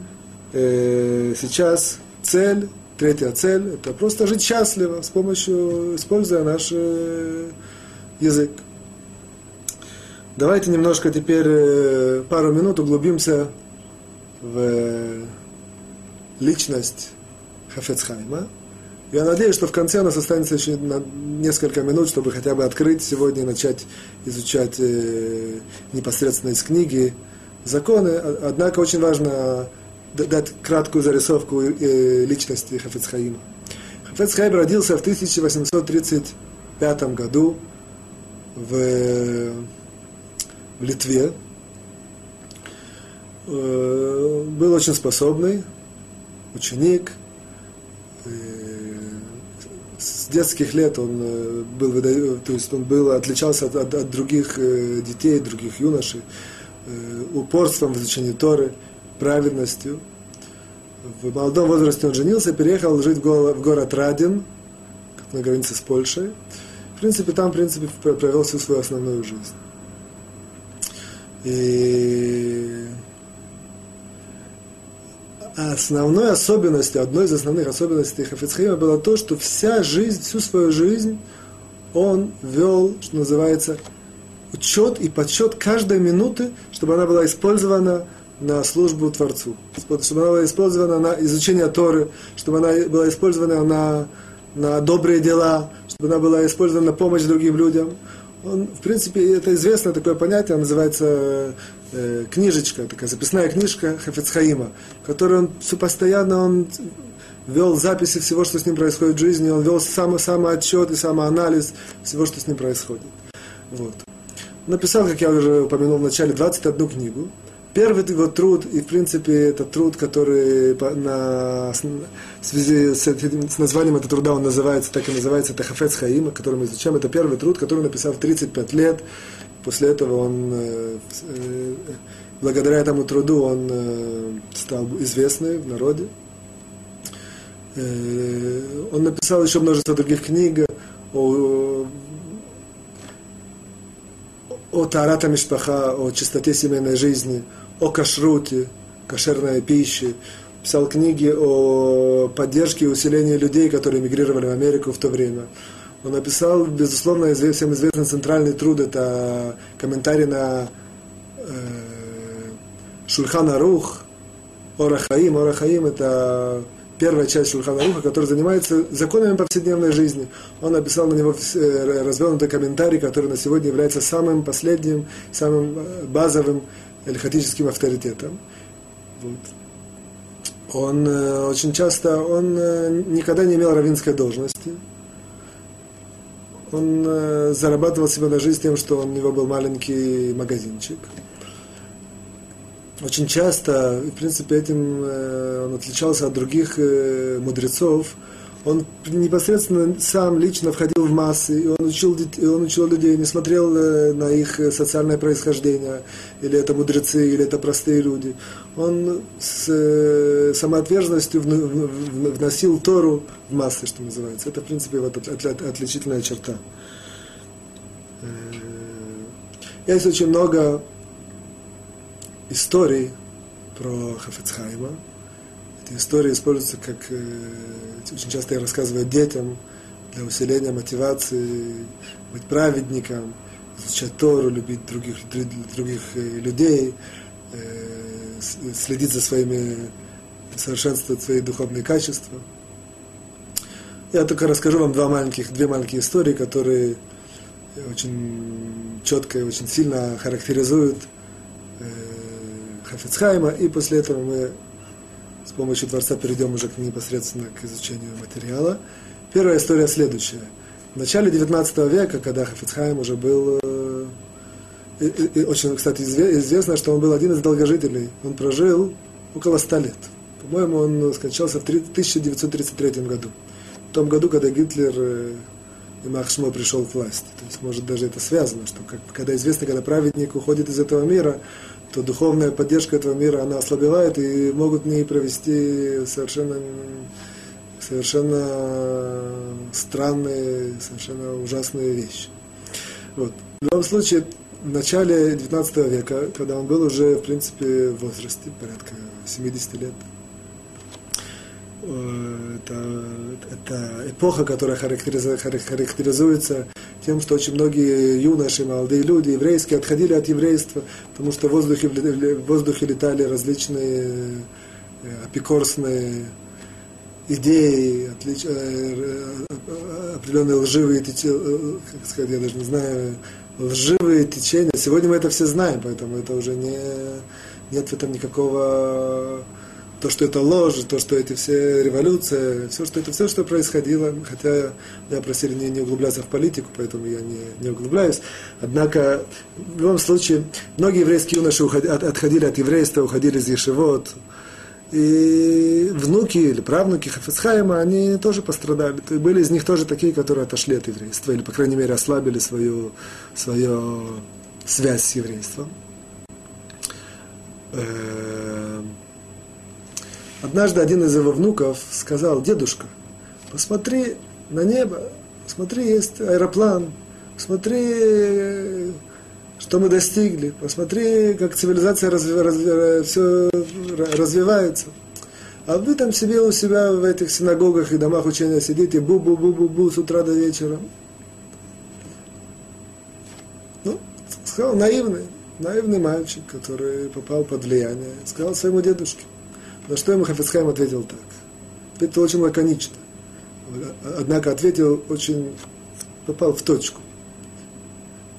э, сейчас цель, третья цель, это просто жить счастливо с помощью, используя наш э, язык. Давайте немножко теперь э, пару минут углубимся в э, личность Хафецхайма. Я надеюсь, что в конце у нас останется еще на несколько минут, чтобы хотя бы открыть сегодня и начать изучать э, непосредственно из книги законы. Однако очень важно дать краткую зарисовку э, личности Хафецхаима. Хафецхаим родился в 1835 году в, в Литве. Э, был очень способный ученик, с детских лет он э, был, то есть он был, отличался от, от, от других э, детей, других юношей, э, упорством в изучении Торы, праведностью. В молодом возрасте он женился, переехал жить в город Радин, на границе с Польшей. В принципе, там, в принципе, провел всю свою основную жизнь. И основной особенностью, одной из основных особенностей Хафицхима было то, что вся жизнь, всю свою жизнь он вел, что называется, учет и подсчет каждой минуты, чтобы она была использована на службу Творцу, чтобы она была использована на изучение Торы, чтобы она была использована на, на добрые дела, чтобы она была использована на помощь другим людям. Он, в принципе, это известное такое понятие, называется э, книжечка, такая записная книжка Хафецхаима, в которой он все постоянно он вел записи всего, что с ним происходит в жизни, он вел самый, самый отчет и самоанализ всего, что с ним происходит. Вот. Написал, как я уже упомянул в начале, 21 книгу. Первый его труд, и в принципе это труд, который на, в связи с, с названием этого труда он называется, так и называется, это Хафец Хаима, который мы изучаем. Это первый труд, который написал в 35 лет. После этого он, э, э, благодаря этому труду, он э, стал известный в народе. Он написал еще множество других книг о, о Тарата Мишпаха, о чистоте семейной жизни, о кашруте, кошерной пище. Писал книги о поддержке и усилении людей, которые эмигрировали в Америку в то время. Он написал, безусловно, всем известный центральный труд, это комментарий на э, Шульхана Рух, Орахаим. Орахаим – это первая часть Шульхана Руха, которая занимается законами повседневной жизни. Он написал на него э, развернутый комментарий, который на сегодня является самым последним, самым э, базовым эльхатическим авторитетом. Вот. Он э, очень часто, он никогда не имел равинской должности. Он зарабатывал себе на жизнь тем, что у него был маленький магазинчик очень часто, в принципе, этим э, он отличался от других э, мудрецов. Он непосредственно сам лично входил в массы, и он учил, и он учил людей, не смотрел э, на их социальное происхождение, или это мудрецы, или это простые люди. Он с самоотверженностью вносил Тору в массы, что называется. Это, в принципе, вот отличительная черта. Есть очень много историй про Хафецхайма. Эти истории используются как... Э, очень часто я рассказываю детям для усиления мотивации быть праведником, изучать Тору, любить других, других э, людей, э, следить за своими, совершенствовать свои духовные качества. Я только расскажу вам два маленьких, две маленькие истории, которые очень четко и очень сильно характеризуют Хафицхайма, и после этого мы с помощью Творца перейдем уже к, непосредственно к изучению материала. Первая история следующая. В начале 19 века, когда Хафицхайм уже был... Э, и, и, очень, кстати, известно, что он был один из долгожителей. Он прожил около 100 лет. По-моему, он скончался в 1933 году. В том году, когда Гитлер э, и Махшмо пришел к власти. То есть, может, даже это связано, что как, когда известно, когда праведник уходит из этого мира, то духовная поддержка этого мира, она ослабевает и могут не провести совершенно, совершенно странные, совершенно ужасные вещи. Вот. В любом случае, в начале 19 века, когда он был уже, в принципе, в возрасте, порядка 70 лет, э, это, это эпоха, которая характеризуется тем, что очень многие юноши, молодые люди, еврейские, отходили от еврейства, потому что в воздухе, в воздухе летали различные э, апикорсные идеи, отлич, э, э, определенные лживые течения, как сказать, я даже не знаю, лживые течения. Сегодня мы это все знаем, поэтому это уже не, нет в этом никакого то, что это ложь, то, что эти все революции, все, что это все, что происходило, хотя меня просили не, не углубляться в политику, поэтому я не, не углубляюсь. Однако, в любом случае, многие еврейские юноши уходи, от, отходили от еврейства, уходили из Ешевод, и внуки или правнуки Хафецхайма, они тоже пострадали. И были из них тоже такие, которые отошли от еврейства, или, по крайней мере, ослабили свою, свою связь с еврейством. Однажды один из его внуков сказал, дедушка, посмотри на небо, посмотри, есть аэроплан, посмотри, что мы достигли, посмотри, как цивилизация разви, разви, все развивается. А вы там себе у себя в этих синагогах и домах учения сидите, бу-бу-бу-бу-бу с утра до вечера. Ну, сказал, наивный, наивный мальчик, который попал под влияние, сказал своему дедушке – на что ему Хафицхайм ответил так. Ответил очень лаконично. Однако ответил очень, попал в точку.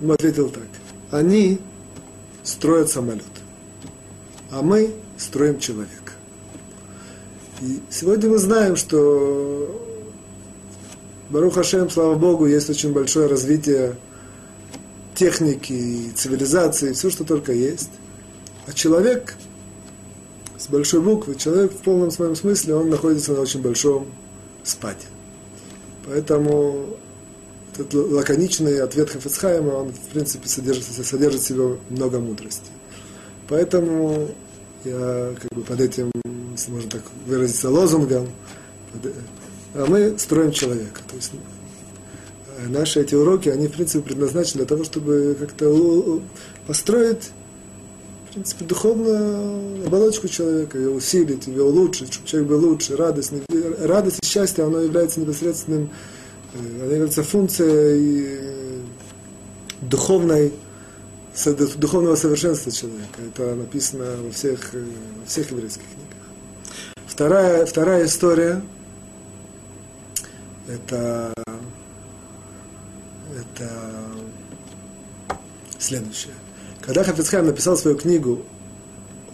Ему ответил так. Они строят самолет. а мы строим человека. И сегодня мы знаем, что Барух Хашем, слава Богу, есть очень большое развитие техники, цивилизации, все, что только есть. А человек с большой буквы, человек в полном своем смысле, он находится на очень большом спаде. Поэтому этот лаконичный ответ Хафицхайма, он, в принципе, содержит, содержит в себе много мудрости. Поэтому я как бы под этим, если можно так выразиться, лозунгом, а мы строим человека. То есть э, наши эти уроки, они, в принципе, предназначены для того, чтобы как-то построить, в принципе, духовную оболочку человека, ее усилить, ее улучшить, чтобы человек был лучше, радостный. Радость и счастье, оно является непосредственным, э, оно является функцией э, духовной, духовного совершенства человека. Это написано во всех, во всех еврейских книгах. Вторая, вторая история – это, это следующее. Когда Хафицхайм написал свою книгу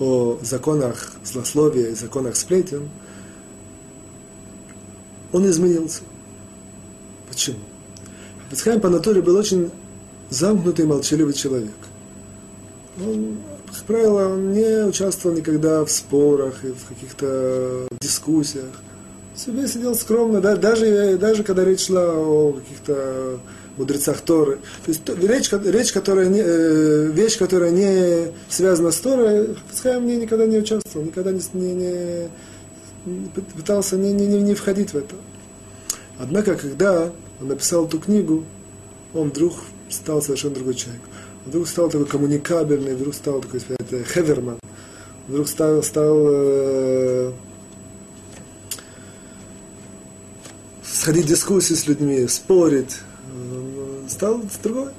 о законах злословия и законах сплетен, он изменился. Почему? Хафицхайм по натуре был очень замкнутый, молчаливый человек. Он, как правило, не участвовал никогда в спорах и в каких-то дискуссиях себе сидел скромно, да, даже, даже когда речь шла о каких-то мудрецах Торы. То есть речь, речь которая не, э, вещь, которая не связана с Торой, Хацхайм мне никогда не участвовал, никогда не, не, не пытался не, не, не входить в это. Однако, когда он написал эту книгу, он вдруг стал совершенно другой человек. Вдруг стал такой коммуникабельный, вдруг стал такой, сказать, хеверман, вдруг стал, стал э, сходить в дискуссии с людьми, спорить, стал другой.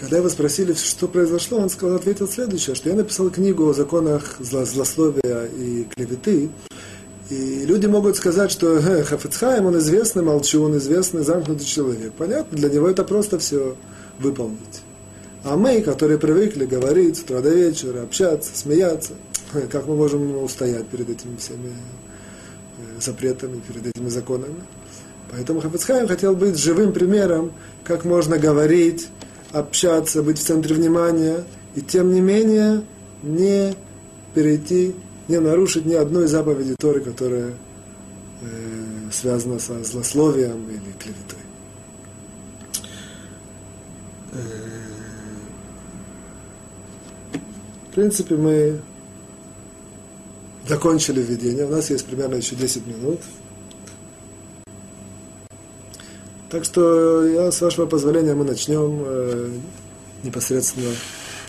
Когда его спросили, что произошло, он сказал, ответил следующее, что я написал книгу о законах злословия и клеветы, и люди могут сказать, что э, Хафицхайм, он известный молчун, известный замкнутый человек. Понятно, для него это просто все выполнить. А мы, которые привыкли говорить с утра до вечера, общаться, смеяться, как мы можем устоять перед этими всеми э, запретами, перед этими законами? Поэтому Хафицхайм хотел быть живым примером, как можно говорить, общаться, быть в центре внимания, и тем не менее не перейти, не нарушить ни одной заповеди Торы, которая э, связана со злословием или клеветой. Э, в принципе, мы закончили введение. У нас есть примерно еще 10 минут. Так что я, с вашего позволения, мы начнем э, непосредственно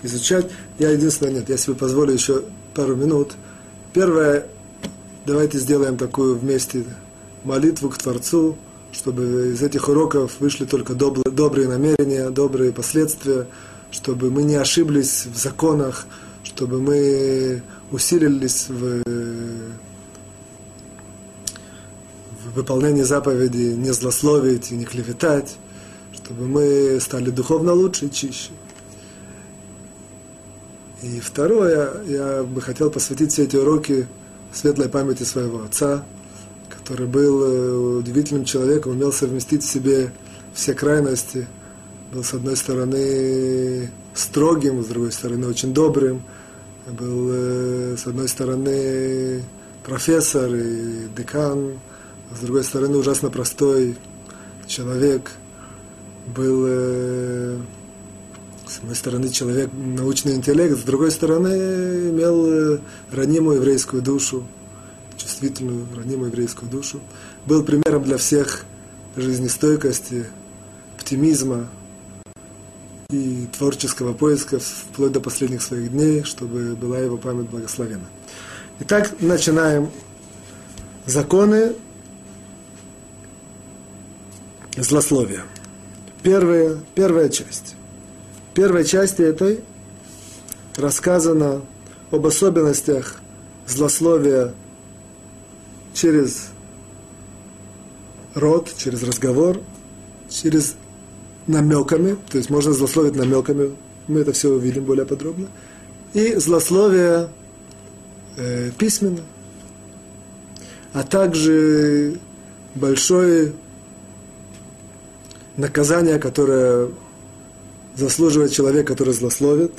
изучать. Я единственное, нет, я себе позволю еще пару минут. Первое, давайте сделаем такую вместе молитву к Творцу, чтобы из этих уроков вышли только добрые, добрые намерения, добрые последствия, чтобы мы не ошиблись в законах, чтобы мы усилились в выполнении заповеди не злословить и не клеветать, чтобы мы стали духовно лучше и чище. И второе, я бы хотел посвятить все эти уроки светлой памяти своего отца, который был э, удивительным человеком, умел совместить в себе все крайности, был с одной стороны строгим, с другой стороны очень добрым, был э, с одной стороны профессор и декан, с другой стороны, ужасно простой человек, был, э, с одной стороны, человек научный интеллект, с другой стороны, имел э, ранимую еврейскую душу, чувствительную, ранимую еврейскую душу. Был примером для всех жизнестойкости, оптимизма и творческого поиска вплоть до последних своих дней, чтобы была его память благословена. Итак, начинаем законы злословия. Первая, первая часть. В первой части этой рассказано об особенностях злословия через рот, через разговор, через намеками, то есть можно злословить намеками, мы это все увидим более подробно, и злословие э, письменно, а также большое наказание, которое заслуживает человек, который злословит,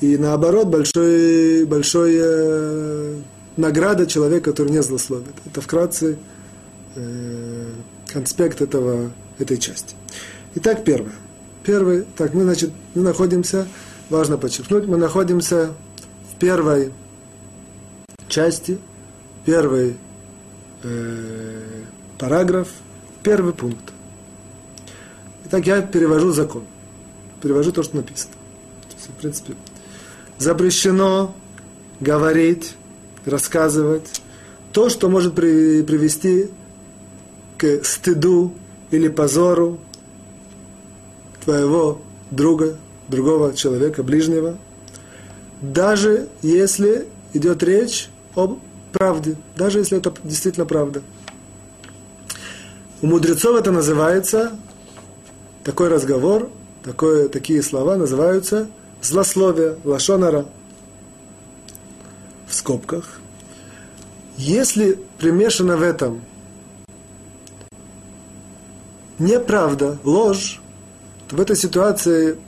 и наоборот, большой, большой э, награда человек, который не злословит. Это вкратце э, конспект этого, этой части. Итак, первое. Первый, так, мы, значит, мы находимся, важно подчеркнуть, мы находимся в первой части, первый э, параграф, первый пункт. Итак, я перевожу закон. Перевожу то, что написано. В принципе, запрещено говорить, рассказывать то, что может привести к стыду или позору твоего друга, другого человека, ближнего, даже если идет речь об правде, даже если это действительно правда. У мудрецов это называется, такой разговор, такое, такие слова называются злословие, лашонара, в скобках. Если примешано в этом неправда, ложь, то в этой ситуации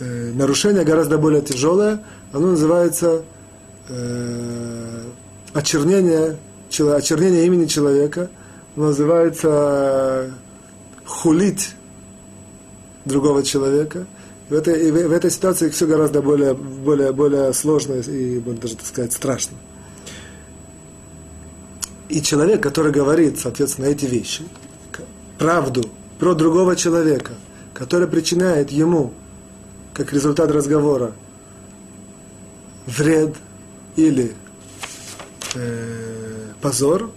э, нарушение гораздо более тяжелое, оно называется э, очернение, очернение имени человека, оно называется э, хулить другого человека. В этой, в этой ситуации все гораздо более, более, более сложно и, можно даже так сказать, страшно. И человек, который говорит, соответственно, эти вещи, правду про другого человека – которое причиняет ему, как результат разговора, вред или э, позор,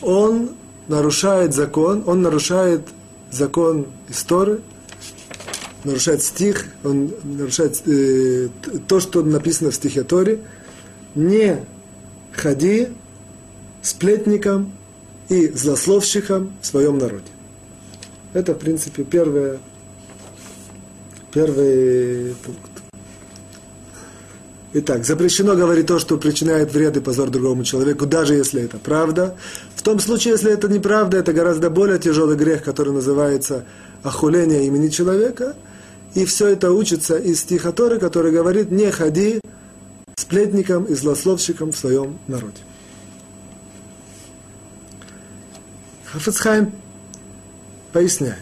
он нарушает закон, он нарушает закон истории, нарушает стих, он нарушает э, то, что написано в стихе Торе, не ходи сплетником и злословщиком в своем народе. Это, в принципе, первое, первый пункт. Итак, запрещено говорить то, что причиняет вред и позор другому человеку, даже если это правда. В том случае, если это неправда, это гораздо более тяжелый грех, который называется охуление имени человека. И все это учится из стиха Торы, который говорит, не ходи сплетником и злословщиком в своем народе. Хафицхайм поясняет,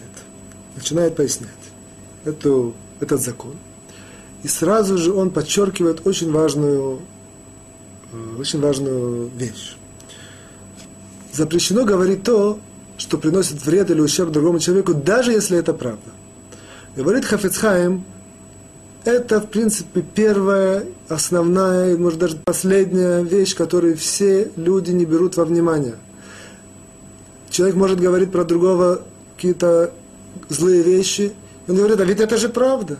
начинает пояснять эту, этот закон. И сразу же он подчеркивает очень важную, э, очень важную вещь. Запрещено говорить то, что приносит вред или ущерб другому человеку, даже если это правда. Говорит Хафицхайм, это, в принципе, первая, основная, может, даже последняя вещь, которую все люди не берут во внимание. Человек может говорить про другого какие-то злые вещи. Он говорит, а ведь это же правда.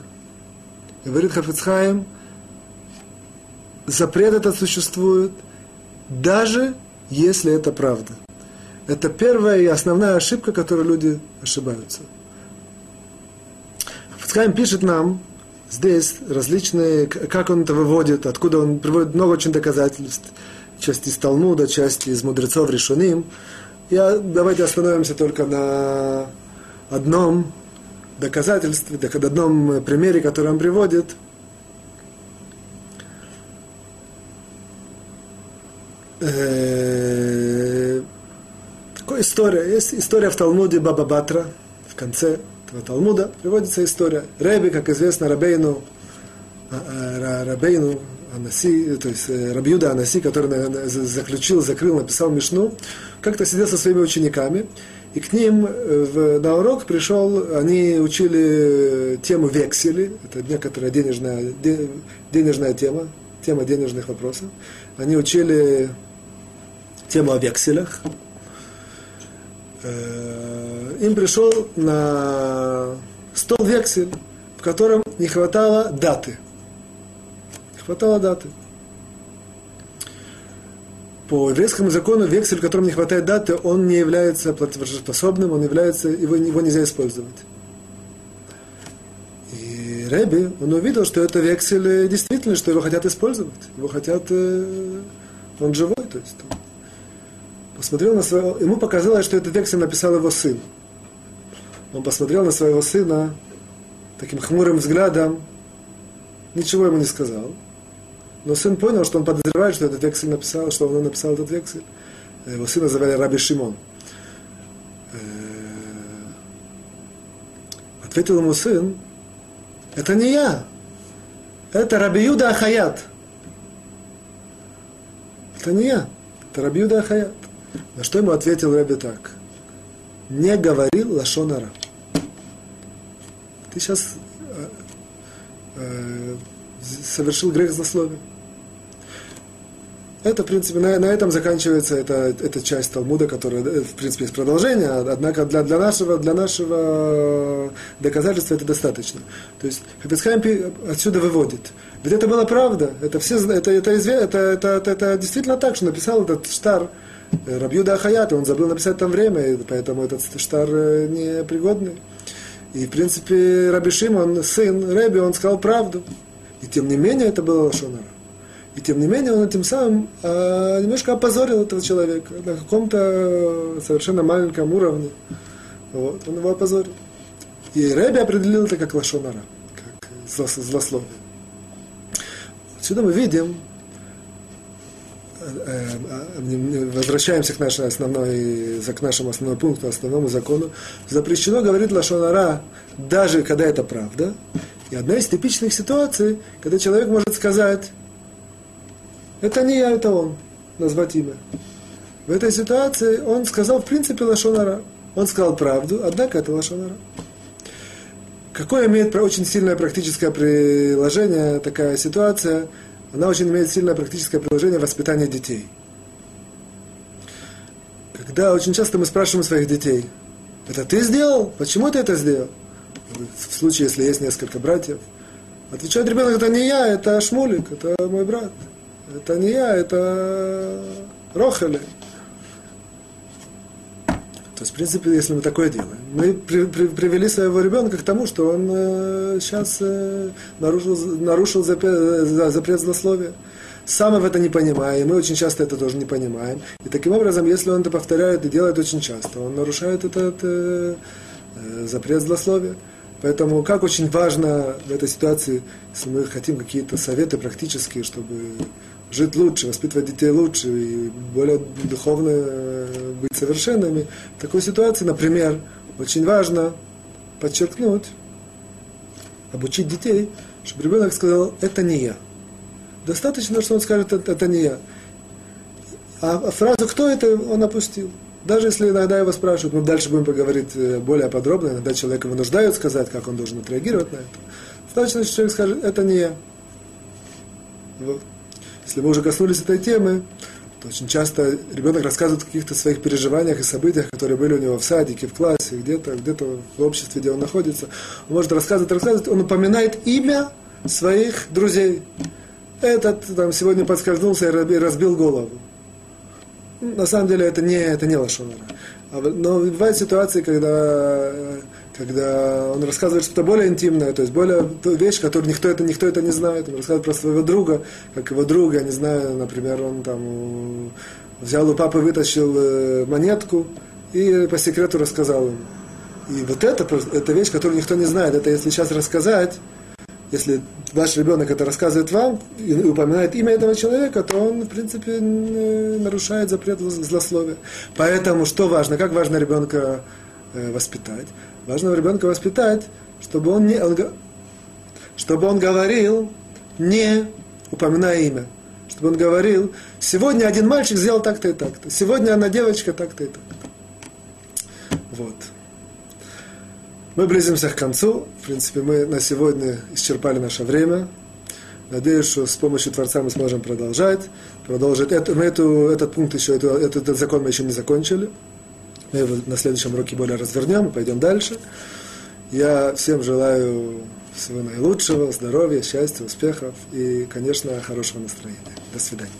Говорит Хафицхайм, запрет этот существует, даже если это правда. Это первая и основная ошибка, которой люди ошибаются. Хафицхайм пишет нам здесь различные, как он это выводит, откуда он приводит много очень доказательств, часть из Талмуда, часть из мудрецов решеним. Я, давайте остановимся только на одном доказательстве, на одном примере, который он приводит. Э, такая история. Есть история в Талмуде Баба Батра. В конце этого Талмуда приводится история. Рэби, как известно, Рабейну, а, а, Рабейну Анаси, то есть э, Рабьюда Анаси, который заключил, закрыл, написал Мишну, как-то сидел со своими учениками, и к ним э, в, на урок пришел, они учили тему вексели, это некоторая денежная, денежная тема, тема денежных вопросов. Они учили тему о векселях. Э, им пришел на стол вексель, в котором не хватало даты – хватало даты. По еврейскому закону вексель, в котором не хватает даты, он не является платежеспособным, он является, его, его нельзя использовать. И Рэби, он увидел, что это вексель действительно, что его хотят использовать. Его хотят... Он живой, то есть. Посмотрел на своего... Ему показалось, что этот вексель написал его сын. Он посмотрел на своего сына таким хмурым взглядом, ничего ему не сказал. Но сын понял, что он подозревает, что этот вексель написал, что он написал этот вексель. Его сына звали Раби Шимон. Э, ответил ему сын, это не я, это Раби Юда Ахаят. Это не я, это Раби Юда Ахаят. На что ему ответил Раби так. Не говорил Лашонара. Ты сейчас э, э, совершил грех злословия. Это, в принципе, на, на этом заканчивается эта, эта часть Талмуда, которая, э, в принципе, есть продолжение, однако для, для, нашего, для нашего доказательства это достаточно. То есть Хафицхайм отсюда выводит. Ведь это была правда, это, все, это, это, это, это, это, это действительно так, что написал этот штар э, Рабьюда Ахаят, он забыл написать там время, и поэтому этот штар э, непригодный. И, в принципе, Раби Шимон, сын Рэби, он сказал правду. И тем не менее это было Лошонара. И тем не менее он этим самым э, немножко опозорил этого человека на каком-то совершенно маленьком уровне. Вот, он его опозорил. И Рэби определил это как лошонара, как злословие. Отсюда мы видим, э, э, возвращаемся к, нашей основной, к нашему основному пункту, основному закону, запрещено говорить лошонара, даже когда это правда. И одна из типичных ситуаций, когда человек может сказать, это не я, это он. Назвать имя. В этой ситуации он сказал, в принципе, Лашонара. Он сказал правду, однако это Лашонара. Какое имеет очень сильное практическое приложение такая ситуация? Она очень имеет сильное практическое приложение воспитания детей. Когда очень часто мы спрашиваем своих детей, это ты сделал? Почему ты это сделал? В случае, если есть несколько братьев. Отвечает ребенок, это не я, это Шмулик, это мой брат. Это не я, это Рохали. То есть, в принципе, если мы такое делаем, мы при, при, привели своего ребенка к тому, что он э, сейчас э, нарушил, нарушил запрет, запрет злословия. Сам в это не понимаем, мы очень часто это тоже не понимаем. И таким образом, если он это повторяет и делает очень часто, он нарушает этот э, э, запрет злословия. Поэтому как очень важно в этой ситуации, если мы хотим какие-то советы практические, чтобы жить лучше, воспитывать детей лучше и более духовно э, быть совершенными. В такой ситуации, например, очень важно подчеркнуть, обучить детей, чтобы ребенок сказал, это не я. Достаточно, что он скажет, это, не я. А, а фразу «кто это?» он опустил. Даже если иногда его спрашивают, мы дальше будем поговорить э, более подробно, иногда человека вынуждают сказать, как он должен отреагировать на это. Достаточно, что человек скажет, это не я. Вот. Если мы уже коснулись этой темы, то очень часто ребенок рассказывает о каких-то своих переживаниях и событиях, которые были у него в садике, в классе, где-то, где-то в обществе, где он находится. Он может рассказывать, рассказывать, он упоминает имя своих друзей. Этот там сегодня подскользнулся и разбил голову. На самом деле это не, это не лошонара. Но бывают ситуации, когда когда он рассказывает что-то более интимное, то есть более вещь, которую никто это, никто это не знает. Он рассказывает про своего друга, как его друга, я не знаю, например, он там взял у папы, вытащил э, монетку и по секрету рассказал ему. И вот это, это вещь, которую никто не знает. Это если сейчас рассказать, если ваш ребенок это рассказывает вам и упоминает имя этого человека, то он, в принципе, нарушает запрет злословия. Поэтому что важно? Как важно ребенка э, воспитать? Важно ребенка воспитать, чтобы он, не, он, чтобы он говорил, не упоминая имя. Чтобы он говорил, сегодня один мальчик сделал так-то и так-то. Сегодня одна девочка так-то и так-то. Вот. Мы близимся к концу. В принципе, мы на сегодня исчерпали наше время. Надеюсь, что с помощью Творца мы сможем продолжать. Продолжить. Это, мы эту, этот пункт еще, эту, этот, этот закон мы еще не закончили. Мы его на следующем уроке более развернем и пойдем дальше. Я всем желаю всего наилучшего, здоровья, счастья, успехов и, конечно, хорошего настроения. До свидания.